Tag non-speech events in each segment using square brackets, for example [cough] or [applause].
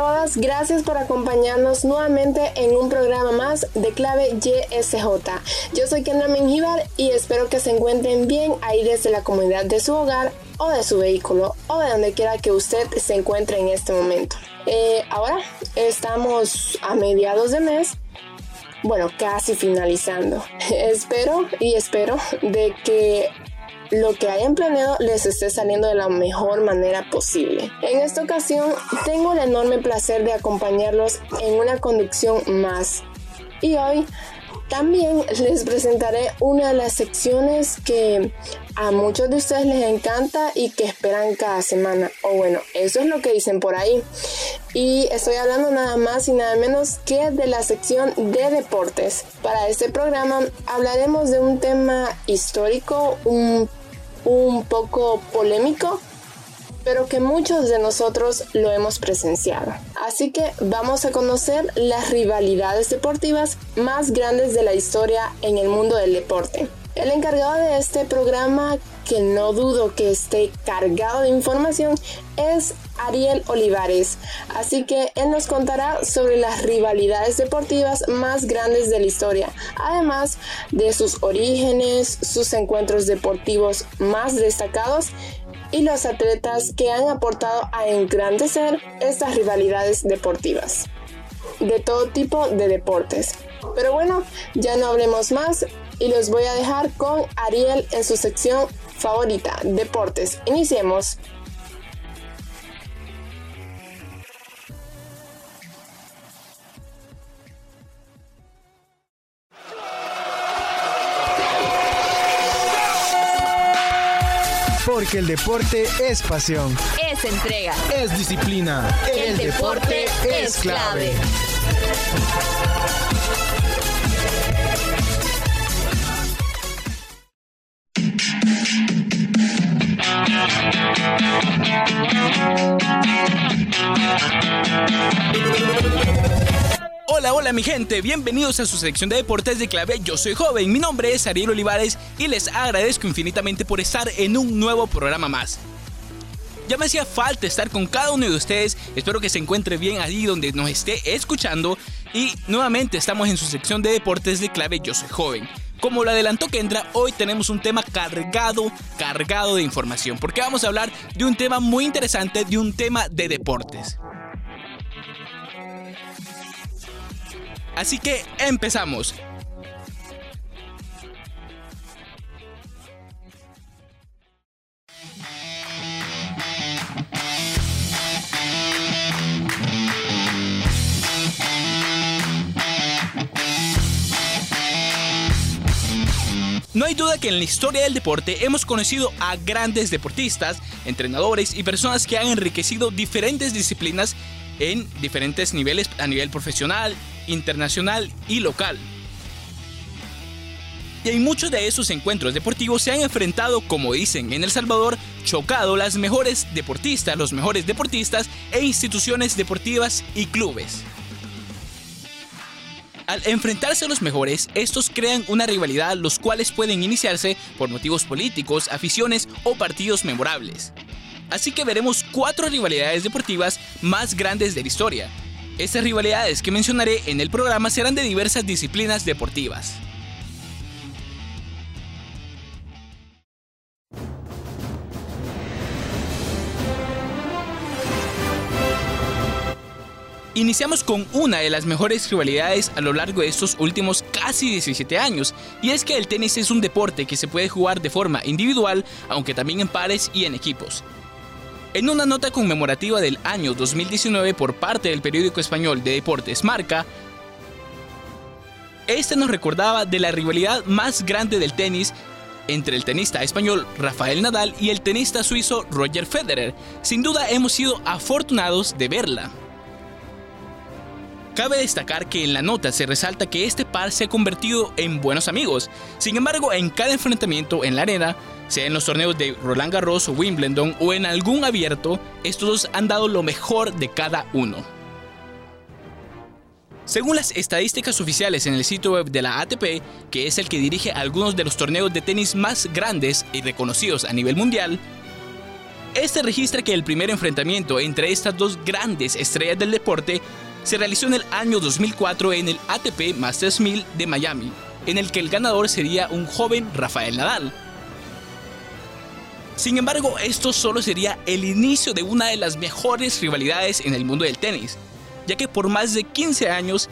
Todas, gracias por acompañarnos nuevamente en un programa más de clave YSJ. Yo soy Kendra Mengíbar y espero que se encuentren bien ahí desde la comunidad de su hogar o de su vehículo o de donde quiera que usted se encuentre en este momento. Eh, ahora estamos a mediados de mes bueno, casi finalizando. [laughs] espero y espero de que lo que hayan planeado les esté saliendo de la mejor manera posible. En esta ocasión tengo el enorme placer de acompañarlos en una conducción más. Y hoy también les presentaré una de las secciones que a muchos de ustedes les encanta y que esperan cada semana. O bueno, eso es lo que dicen por ahí. Y estoy hablando nada más y nada menos que de la sección de deportes. Para este programa hablaremos de un tema histórico, un un poco polémico, pero que muchos de nosotros lo hemos presenciado. Así que vamos a conocer las rivalidades deportivas más grandes de la historia en el mundo del deporte. El encargado de este programa, que no dudo que esté cargado de información, es Ariel Olivares. Así que él nos contará sobre las rivalidades deportivas más grandes de la historia, además de sus orígenes, sus encuentros deportivos más destacados y los atletas que han aportado a engrandecer estas rivalidades deportivas de todo tipo de deportes. Pero bueno, ya no hablemos más y los voy a dejar con Ariel en su sección favorita, deportes. Iniciemos. Porque el deporte es pasión. Es entrega. Es disciplina. El, deporte, es clave. Hola, hola mi gente, bienvenidos a su sección de deportes de clave Yo Soy Joven. Mi nombre es Ariel Olivares y les agradezco infinitamente por estar en un nuevo programa más. Ya me hacía falta estar con cada uno de ustedes, espero que se encuentre bien allí donde nos esté escuchando y nuevamente estamos en su sección de deportes de clave Yo Soy Joven. Como lo adelantó Kendra, hoy tenemos un tema cargado, cargado de información, porque vamos a hablar de un tema muy interesante, de un tema de deportes. Así que empezamos. No hay duda que en la historia del deporte hemos conocido a grandes deportistas, entrenadores y personas que han enriquecido diferentes disciplinas en diferentes niveles a nivel profesional, internacional y local. Y en muchos de esos encuentros deportivos se han enfrentado, como dicen en El Salvador, chocado las mejores deportistas, los mejores deportistas e instituciones deportivas y clubes. Al enfrentarse a los mejores, estos crean una rivalidad los cuales pueden iniciarse por motivos políticos, aficiones o partidos memorables. Así que veremos cuatro rivalidades deportivas más grandes de la historia, estas rivalidades que mencionaré en el programa serán de diversas disciplinas deportivas. Iniciamos con una de las mejores rivalidades a lo largo de estos últimos casi 17 años, y es que el tenis es un deporte que se puede jugar de forma individual, aunque también en pares y en equipos. En una nota conmemorativa del año 2019 por parte del periódico español de deportes Marca, este nos recordaba de la rivalidad más grande del tenis entre el tenista español Rafael Nadal y el tenista suizo Roger Federer. Sin duda hemos sido afortunados de verla. Cabe destacar que en la nota se resalta que este par se ha convertido en buenos amigos. Sin embargo, en cada enfrentamiento en la arena, sea en los torneos de Roland Garros o Wimbledon o en algún abierto, estos dos han dado lo mejor de cada uno. Según las estadísticas oficiales en el sitio web de la ATP, que es el que dirige algunos de los torneos de tenis más grandes y reconocidos a nivel mundial, este registra que el primer enfrentamiento entre estas dos grandes estrellas del deporte se realizó en el año 2004 en el ATP Masters 1000 de Miami, en el que el ganador sería un joven Rafael Nadal. Sin embargo, esto solo sería el inicio de una de las mejores rivalidades en el mundo del tenis, ya que por más de 15 años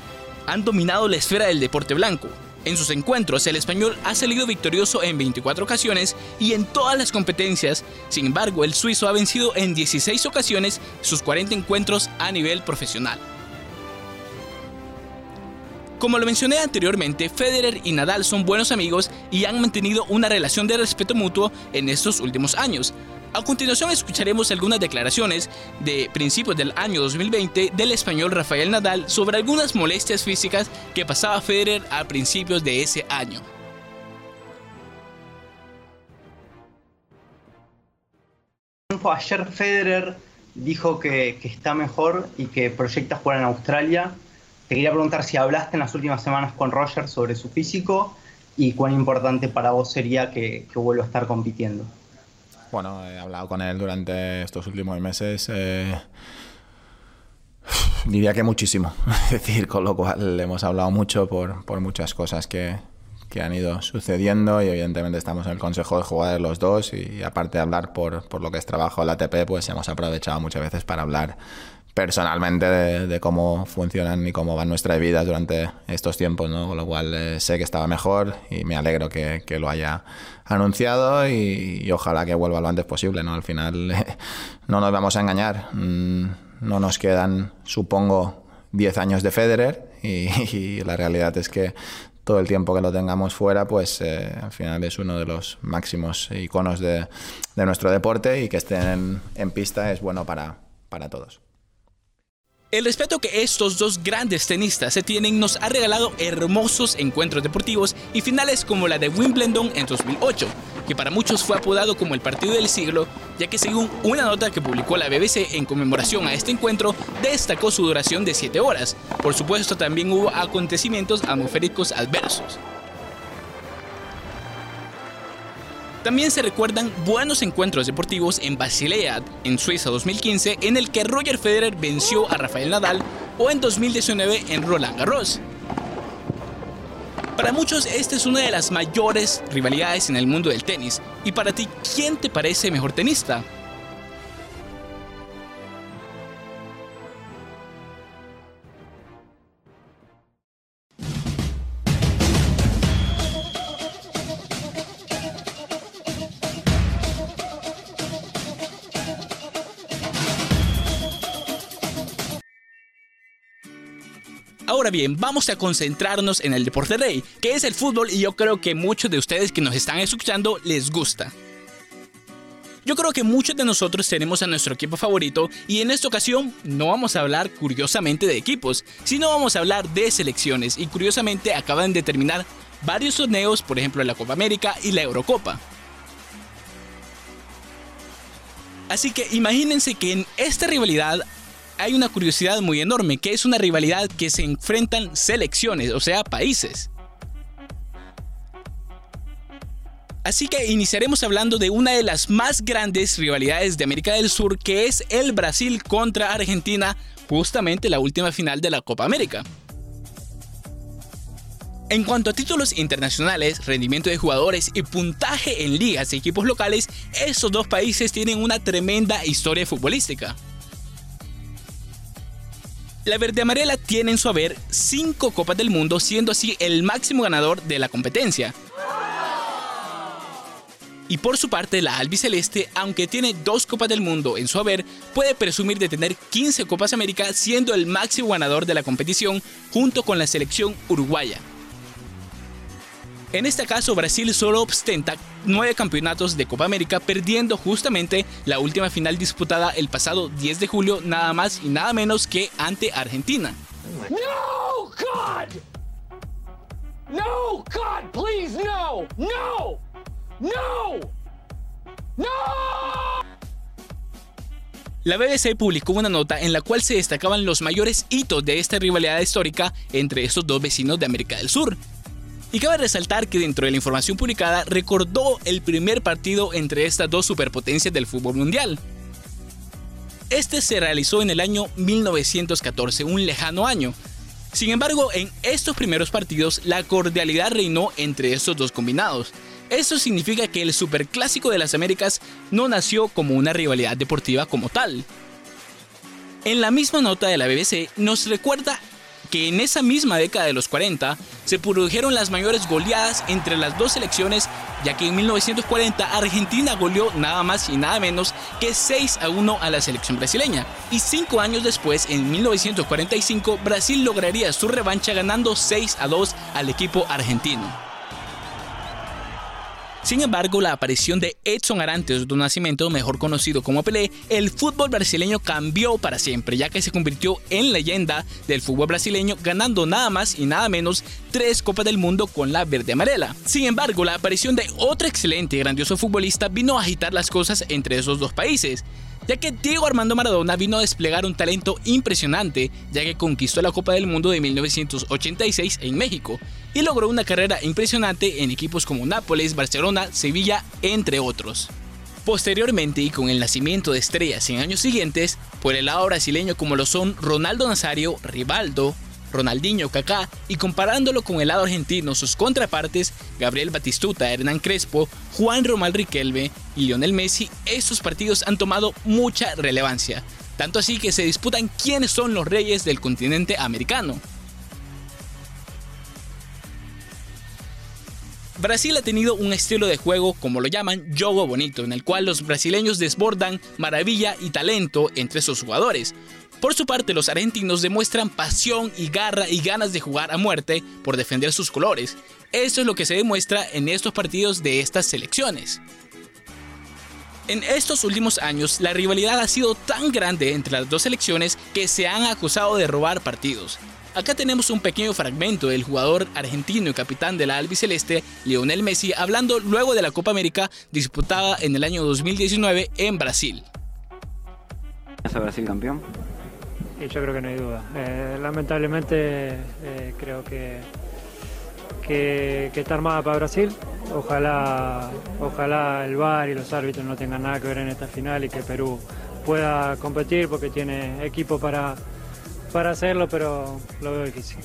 han dominado la esfera del deporte blanco. En sus encuentros, el español ha salido victorioso en 24 ocasiones y en todas las competencias. Sin embargo, el suizo ha vencido en 16 ocasiones sus 40 encuentros a nivel profesional. Como lo mencioné anteriormente, Federer y Nadal son buenos amigos y han mantenido una relación de respeto mutuo en estos últimos años. A continuación escucharemos algunas declaraciones de principios del año 2020 del español Rafael Nadal sobre algunas molestias físicas que pasaba Federer a principios de ese año. Ayer Federer dijo que, que está mejor y que proyecta jugar en Australia te quería preguntar si hablaste en las últimas semanas con Roger sobre su físico y cuán importante para vos sería que, vuelva a estar compitiendo. Bueno, he hablado con él durante estos últimos meses. Eh, diría que muchísimo. [laughs] Es decir, con lo cual hemos hablado mucho por, muchas cosas que, han ido sucediendo y evidentemente estamos en el consejo de jugadores los dos y aparte de hablar por, lo que es trabajo en la ATP, pues hemos aprovechado muchas veces para hablar personalmente de, cómo funcionan y cómo van nuestras vidas durante estos tiempos, ¿no? con lo cual eh, sé que estaba mejor y me alegro que, lo haya anunciado y, ojalá que vuelva lo antes posible. ¿no? Al final [laughs] no nos vamos a engañar, mm, no nos quedan, supongo, 10 años de Federer [laughs] y, la realidad es que todo el tiempo que lo tengamos fuera, pues eh, al final es uno de los máximos iconos de, nuestro deporte y que estén en pista es bueno para, para todos. El respeto que estos dos grandes tenistas se tienen nos ha regalado hermosos encuentros deportivos y finales como la de Wimbledon en 2008, que para muchos fue apodado como el partido del siglo, ya que según una nota que publicó la BBC en conmemoración a este encuentro, destacó su duración de 7 horas. Por supuesto también hubo acontecimientos atmosféricos adversos. También se recuerdan buenos encuentros deportivos en Basilea, en Suiza 2015, en el que Roger Federer venció a Rafael Nadal, o en 2019 en Roland Garros. Para muchos, esta es una de las mayores rivalidades en el mundo del tenis. Y para ti, ¿quién te parece mejor tenista? Ahora bien, vamos a concentrarnos en el deporte rey, que es el fútbol y yo creo que muchos de ustedes que nos están escuchando les gusta. Yo creo que muchos de nosotros tenemos a nuestro equipo favorito y en esta ocasión no vamos a hablar curiosamente de equipos, sino vamos a hablar de selecciones y curiosamente acaban de terminar varios torneos, por ejemplo la Copa América y la Eurocopa. Así que imagínense que en esta rivalidad hay una curiosidad muy enorme, que es una rivalidad que se enfrentan selecciones, o sea, países. Así que iniciaremos hablando de una de las más grandes rivalidades de América del Sur, que es el Brasil contra Argentina, justamente la última final de la Copa América. En cuanto a títulos internacionales, rendimiento de jugadores y puntaje en ligas y equipos locales, estos dos países tienen una tremenda historia futbolística. La verde amarela tiene en su haber 5 Copas del Mundo, siendo así el máximo ganador de la competencia. Y por su parte, la albiceleste, aunque tiene dos Copas del Mundo en su haber, puede presumir de tener 15 Copas América, siendo el máximo ganador de la competición junto con la selección uruguaya. En este caso, Brasil solo ostenta nueve campeonatos de Copa América, perdiendo justamente la última final disputada el pasado 10 de julio, nada más y nada menos que ante Argentina. No, God! No, God, please, no! No! No! No! La BBC publicó una nota en la cual se destacaban los mayores hitos de esta rivalidad histórica entre estos dos vecinos de América del Sur. Y cabe resaltar que dentro de la información publicada recordó el primer partido entre estas dos superpotencias del fútbol mundial. Este se realizó en el año 1914, un lejano año. Sin embargo, en estos primeros partidos la cordialidad reinó entre estos dos combinados. Esto significa que el Superclásico de las Américas no nació como una rivalidad deportiva como tal. En la misma nota de la BBC nos recuerda que en esa misma década de los 40 se produjeron las mayores goleadas entre las dos selecciones, ya que en 1940 Argentina goleó nada más y nada menos que 6 a 1 a la selección brasileña. Y 5 años después, en 1945, Brasil lograría su revancha ganando 6 a 2 al equipo argentino. Sin embargo, la aparición de Edson Arantes do Nascimento, mejor conocido como Pelé, el fútbol brasileño cambió para siempre, ya que se convirtió en leyenda del fútbol brasileño, ganando nada más y nada menos tres Copas del Mundo con la verde amarela. Sin embargo, la aparición de otro excelente y grandioso futbolista vino a agitar las cosas entre esos dos países ya que Diego Armando Maradona vino a desplegar un talento impresionante, ya que conquistó la Copa del Mundo de 1986 en México y logró una carrera impresionante en equipos como Nápoles, Barcelona, Sevilla, entre otros. Posteriormente y con el nacimiento de estrellas en años siguientes, por el lado brasileño como lo son Ronaldo Nazario, Rivaldo, Ronaldinho, Kaká y comparándolo con el lado argentino, sus contrapartes, Gabriel Batistuta, Hernán Crespo, Juan Román Riquelme y Lionel Messi, estos partidos han tomado mucha relevancia, tanto así que se disputan quiénes son los reyes del continente americano. Brasil ha tenido un estilo de juego, como lo llaman, jogo bonito, en el cual los brasileños desbordan maravilla y talento entre sus jugadores, por su parte, los argentinos demuestran pasión y garra y ganas de jugar a muerte por defender sus colores. Eso es lo que se demuestra en estos partidos de estas selecciones. En estos últimos años, la rivalidad ha sido tan grande entre las dos selecciones que se han acusado de robar partidos. Acá tenemos un pequeño fragmento del jugador argentino y capitán de la albiceleste, Lionel Messi, hablando luego de la Copa América disputada en el año 2019 en Brasil. ¿Es Brasil campeón? Y yo creo que no hay duda. Eh, lamentablemente eh, creo que, que, está armada para Brasil. Ojalá, ojalá el VAR y los árbitros no tengan nada que ver en esta final y que Perú pueda competir porque tiene equipo para, para hacerlo, pero lo veo difícil.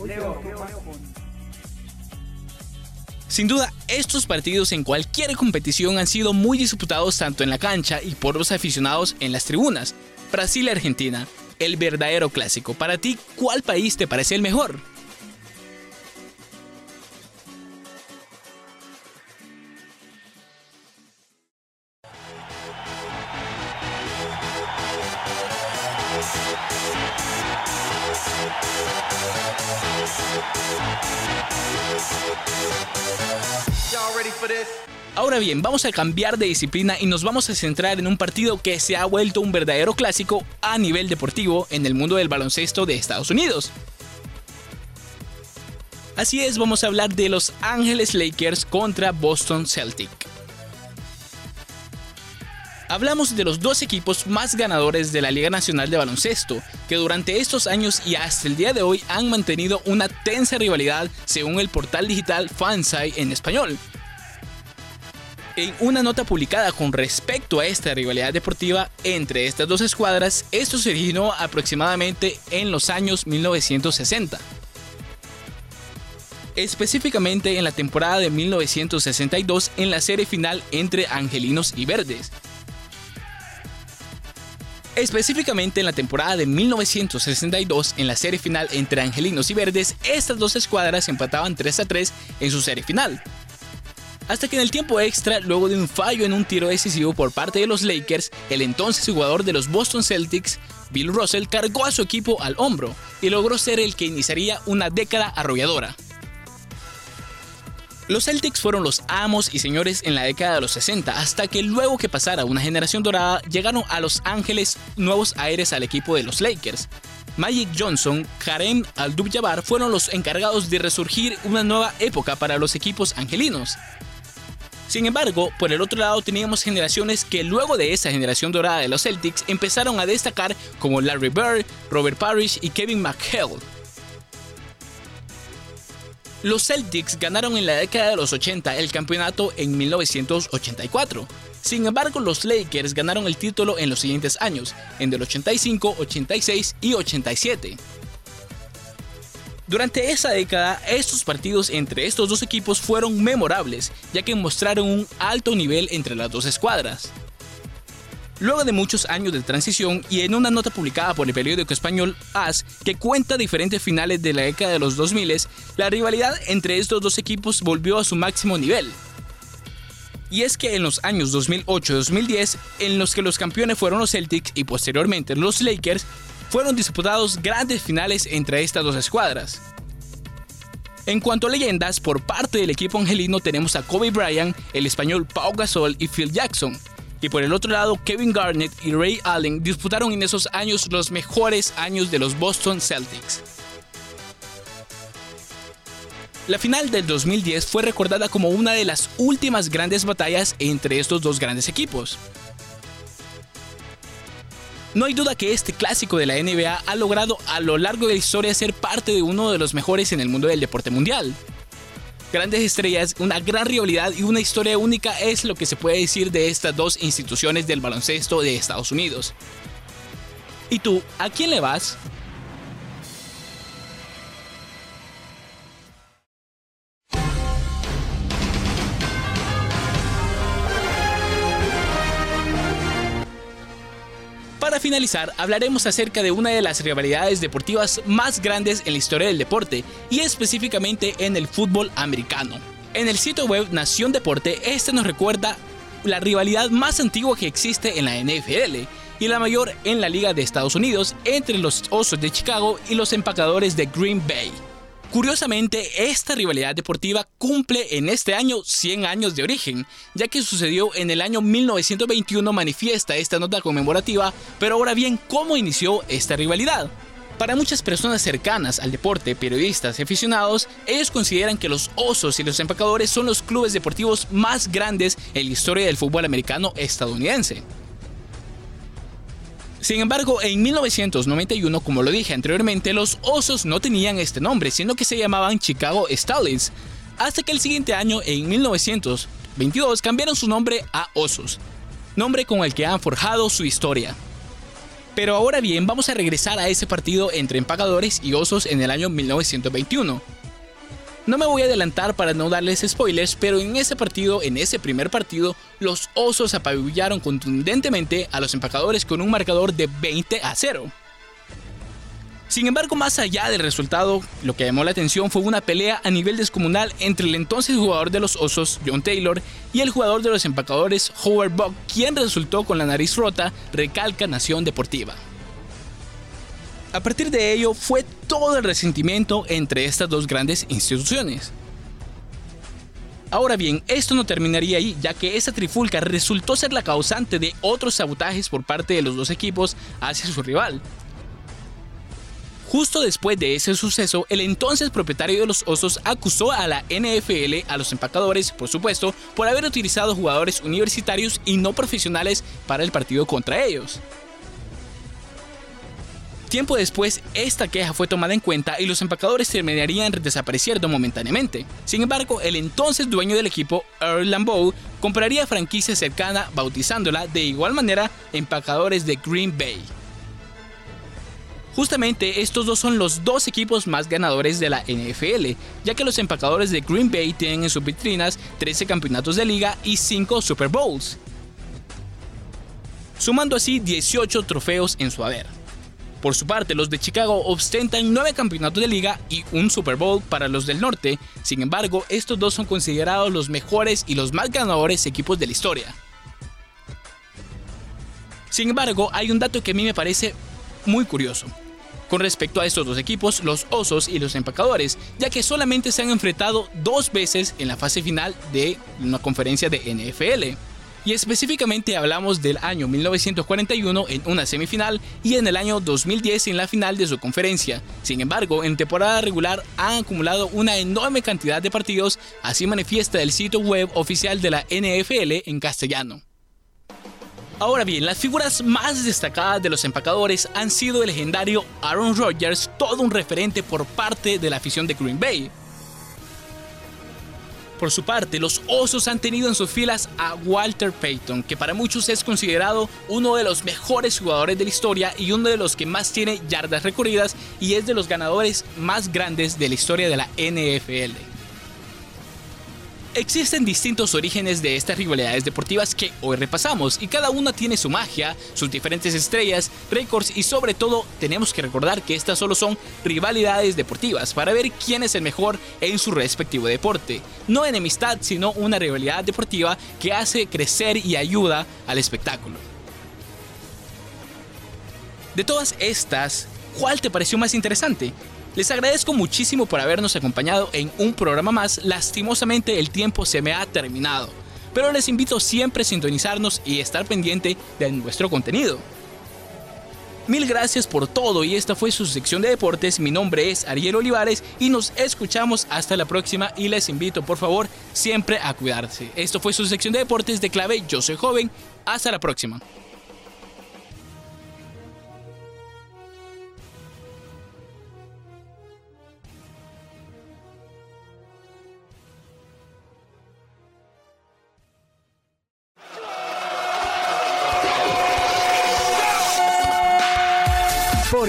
Sin duda, estos partidos en cualquier competición han sido muy disputados tanto en la cancha y por los aficionados en las tribunas. Brasil y Argentina el verdadero clásico. Para ti, ¿cuál país te parece el mejor? Ahora bien, vamos a cambiar de disciplina y nos vamos a centrar en un partido que se ha vuelto un verdadero clásico a nivel deportivo en el mundo del baloncesto de Estados Unidos. Así es, vamos a hablar de Los Ángeles Lakers contra Boston Celtic. Hablamos de los dos equipos más ganadores de la Liga Nacional de Baloncesto, que durante estos años y hasta el día de hoy han mantenido una tensa rivalidad según el portal digital Fansai en español. En una nota publicada con respecto a esta rivalidad deportiva entre estas dos escuadras, esto se originó aproximadamente en los años 1960. Específicamente en la temporada de 1962 en la serie final entre Angelinos y Verdes. Específicamente en la temporada de 1962 en la serie final entre Angelinos y Verdes, estas dos escuadras empataban 3 a 3 en su serie final hasta que en el tiempo extra, luego de un fallo en un tiro decisivo por parte de los Lakers, el entonces jugador de los Boston Celtics, Bill Russell, cargó a su equipo al hombro y logró ser el que iniciaría una década arrolladora. Los Celtics fueron los amos y señores en la década de los 60, hasta que luego que pasara una generación dorada, llegaron a Los Ángeles nuevos aires al equipo de los Lakers. Magic Johnson, Kareem Abdul-Jabbar fueron los encargados de resurgir una nueva época para los equipos angelinos. Sin embargo, por el otro lado teníamos generaciones que luego de esa generación dorada de los Celtics empezaron a destacar como Larry Bird, Robert Parrish y Kevin McHale. Los Celtics ganaron en la década de los 80 el campeonato en 1984. Sin embargo, los Lakers ganaron el título en los siguientes años, en el 85, 86 y 87. Durante esa década, estos partidos entre estos dos equipos fueron memorables, ya que mostraron un alto nivel entre las dos escuadras. Luego de muchos años de transición y en una nota publicada por el periódico español AS que cuenta diferentes finales de la década de los 2000, la rivalidad entre estos dos equipos volvió a su máximo nivel. Y es que en los años 2008-2010, en los que los campeones fueron los Celtics y posteriormente los Lakers, fueron disputados grandes finales entre estas dos escuadras. En cuanto a leyendas, por parte del equipo angelino tenemos a Kobe Bryant, el español Pau Gasol y Phil Jackson, y por el otro lado, Kevin Garnett y Ray Allen disputaron en esos años los mejores años de los Boston Celtics. La final del 2010 fue recordada como una de las últimas grandes batallas entre estos dos grandes equipos. No hay duda que este clásico de la NBA ha logrado a lo largo de la historia ser parte de uno de los mejores en el mundo del deporte mundial grandes estrellas, una gran rivalidad y una historia única es lo que se puede decir de estas dos instituciones del baloncesto de Estados Unidos. ¿Y tú, a quién le vas? Para finalizar, hablaremos acerca de una de las rivalidades deportivas más grandes en la historia del deporte, y específicamente en el fútbol americano. En el sitio web Nación Deporte, este nos recuerda la rivalidad más antigua que existe en la NFL y la mayor en la Liga de Estados Unidos entre los Osos de Chicago y los Empacadores de Green Bay. Curiosamente, esta rivalidad deportiva cumple en este año 100 años de origen, ya que sucedió en el año 1921 manifiesta esta nota conmemorativa, pero ahora bien, ¿cómo inició esta rivalidad? Para muchas personas cercanas al deporte, periodistas y aficionados, ellos consideran que los Osos y los Empacadores son los clubes deportivos más grandes en la historia del fútbol americano estadounidense. Sin embargo, en 1991, como lo dije anteriormente, los Osos no tenían este nombre, sino que se llamaban Chicago Stallions, hasta que el siguiente año, en 1922, cambiaron su nombre a Osos, nombre con el que han forjado su historia. Pero ahora bien, vamos a regresar a ese partido entre empacadores y osos en el año 1921. No me voy a adelantar para no darles spoilers, pero en ese partido, en ese primer partido, los Osos apabullaron contundentemente a los empacadores con un marcador de 20 a 0. Sin embargo, más allá del resultado, lo que llamó la atención fue una pelea a nivel descomunal entre el entonces jugador de los Osos, John Taylor, y el jugador de los empacadores, Howard Buck, quien resultó con la nariz rota, recalca Nación Deportiva. A partir de ello fue todo el resentimiento entre estas dos grandes instituciones. Ahora bien, esto no terminaría ahí, ya que esta trifulca resultó ser la causante de otros sabotajes por parte de los dos equipos hacia su rival. Justo después de ese suceso, el entonces propietario de los Osos acusó a la NFL, a los empacadores, por supuesto, por haber utilizado jugadores universitarios y no profesionales para el partido contra ellos. Tiempo después, esta queja fue tomada en cuenta y los empacadores terminarían desapareciendo momentáneamente. Sin embargo, el entonces dueño del equipo, Earl Lambeau, compraría franquicia cercana bautizándola de igual manera Empacadores de Green Bay. Justamente estos dos son los dos equipos más ganadores de la NFL, ya que los empacadores de Green Bay tienen en sus vitrinas 13 campeonatos de liga y 5 Super Bowls, sumando así 18 trofeos en su haber. Por su parte, los de Chicago ostentan 9 campeonatos de liga y un Super Bowl para los del norte, sin embargo, estos dos son considerados los mejores y los más ganadores equipos de la historia. Sin embargo, hay un dato que a mí me parece muy curioso con respecto a estos dos equipos, los Osos y los Empacadores, ya que solamente se han enfrentado dos veces en la fase final de una conferencia de NFL. Y específicamente hablamos del año 1941 en una semifinal y en el año 2010 en la final de su conferencia. Sin embargo, en temporada regular han acumulado una enorme cantidad de partidos, así manifiesta el sitio web oficial de la NFL en castellano. Ahora bien, las figuras más destacadas de los empacadores han sido el legendario Aaron Rodgers, todo un referente por parte de la afición de Green Bay. Por su parte, los Osos han tenido en sus filas a Walter Payton, que para muchos es considerado uno de los mejores jugadores de la historia y uno de los que más tiene yardas recorridas y es de los ganadores más grandes de la historia de la NFL. Existen distintos orígenes de estas rivalidades deportivas que hoy repasamos y cada una tiene su magia, sus diferentes estrellas, récords y sobre todo tenemos que recordar que estas solo son rivalidades deportivas para ver quién es el mejor en su respectivo deporte. No enemistad, sino una rivalidad deportiva que hace crecer y ayuda al espectáculo. De todas estas, ¿cuál te pareció más interesante? Les agradezco muchísimo por habernos acompañado en un programa más. Lastimosamente el tiempo se me ha terminado, pero les invito siempre a sintonizarnos y estar pendiente de nuestro contenido. Mil gracias por todo y esta fue su sección de deportes. Mi nombre es Ariel Olivares y nos escuchamos hasta la próxima y les invito por favor siempre a cuidarse. Esto fue su sección de deportes de clave Yo soy joven. Hasta la próxima.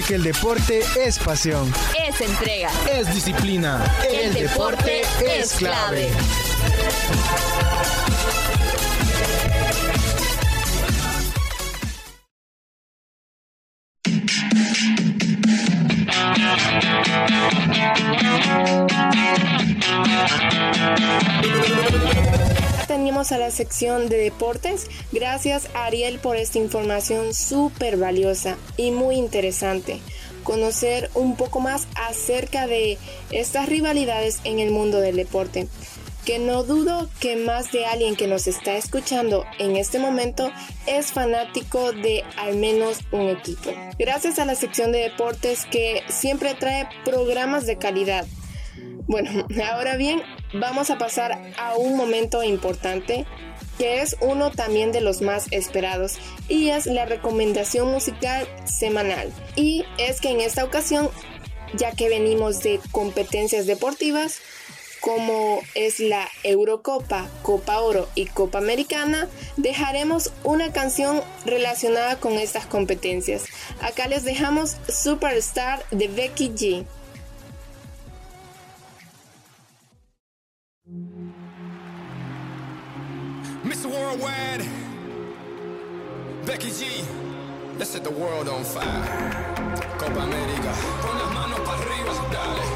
Porque el deporte es pasión. Es entrega. Es disciplina. El, deporte, es clave. A la sección de deportes. Gracias Ariel por esta información súper valiosa y muy interesante. Conocer un poco más acerca de estas rivalidades en el mundo del deporte. Que no dudo que más de alguien que nos está escuchando en este momento es fanático de al menos un equipo. Gracias a la sección de deportes que siempre trae programas de calidad bueno, ahora bien, vamos a pasar a un momento importante que es uno también de los más esperados y es la recomendación musical semanal. Y es que en esta ocasión, ya que venimos de competencias deportivas, como es la Eurocopa, Copa Oro y Copa Americana, dejaremos una canción relacionada con estas competencias. Acá les dejamos Superstar de Becky G. Worldwide, Becky G, let's set the world on fire. Copa América, las manos para arriba, dale.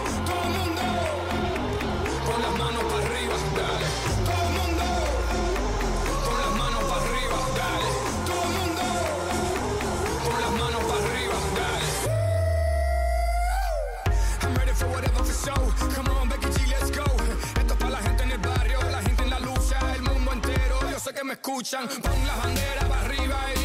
Que me escuchan. Pon la bandera para arriba y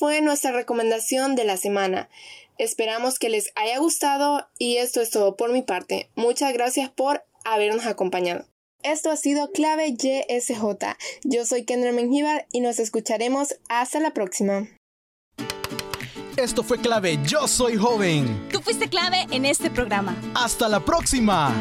fue nuestra recomendación de la semana. Esperamos que les haya gustado y esto es todo por mi parte. Muchas gracias por habernos acompañado. Esto ha sido Clave YSJ. Yo soy Kendra Mengíbar y nos escucharemos hasta la próxima. Esto fue clave Yo Soy Joven. Tú fuiste clave en este programa. Hasta la próxima.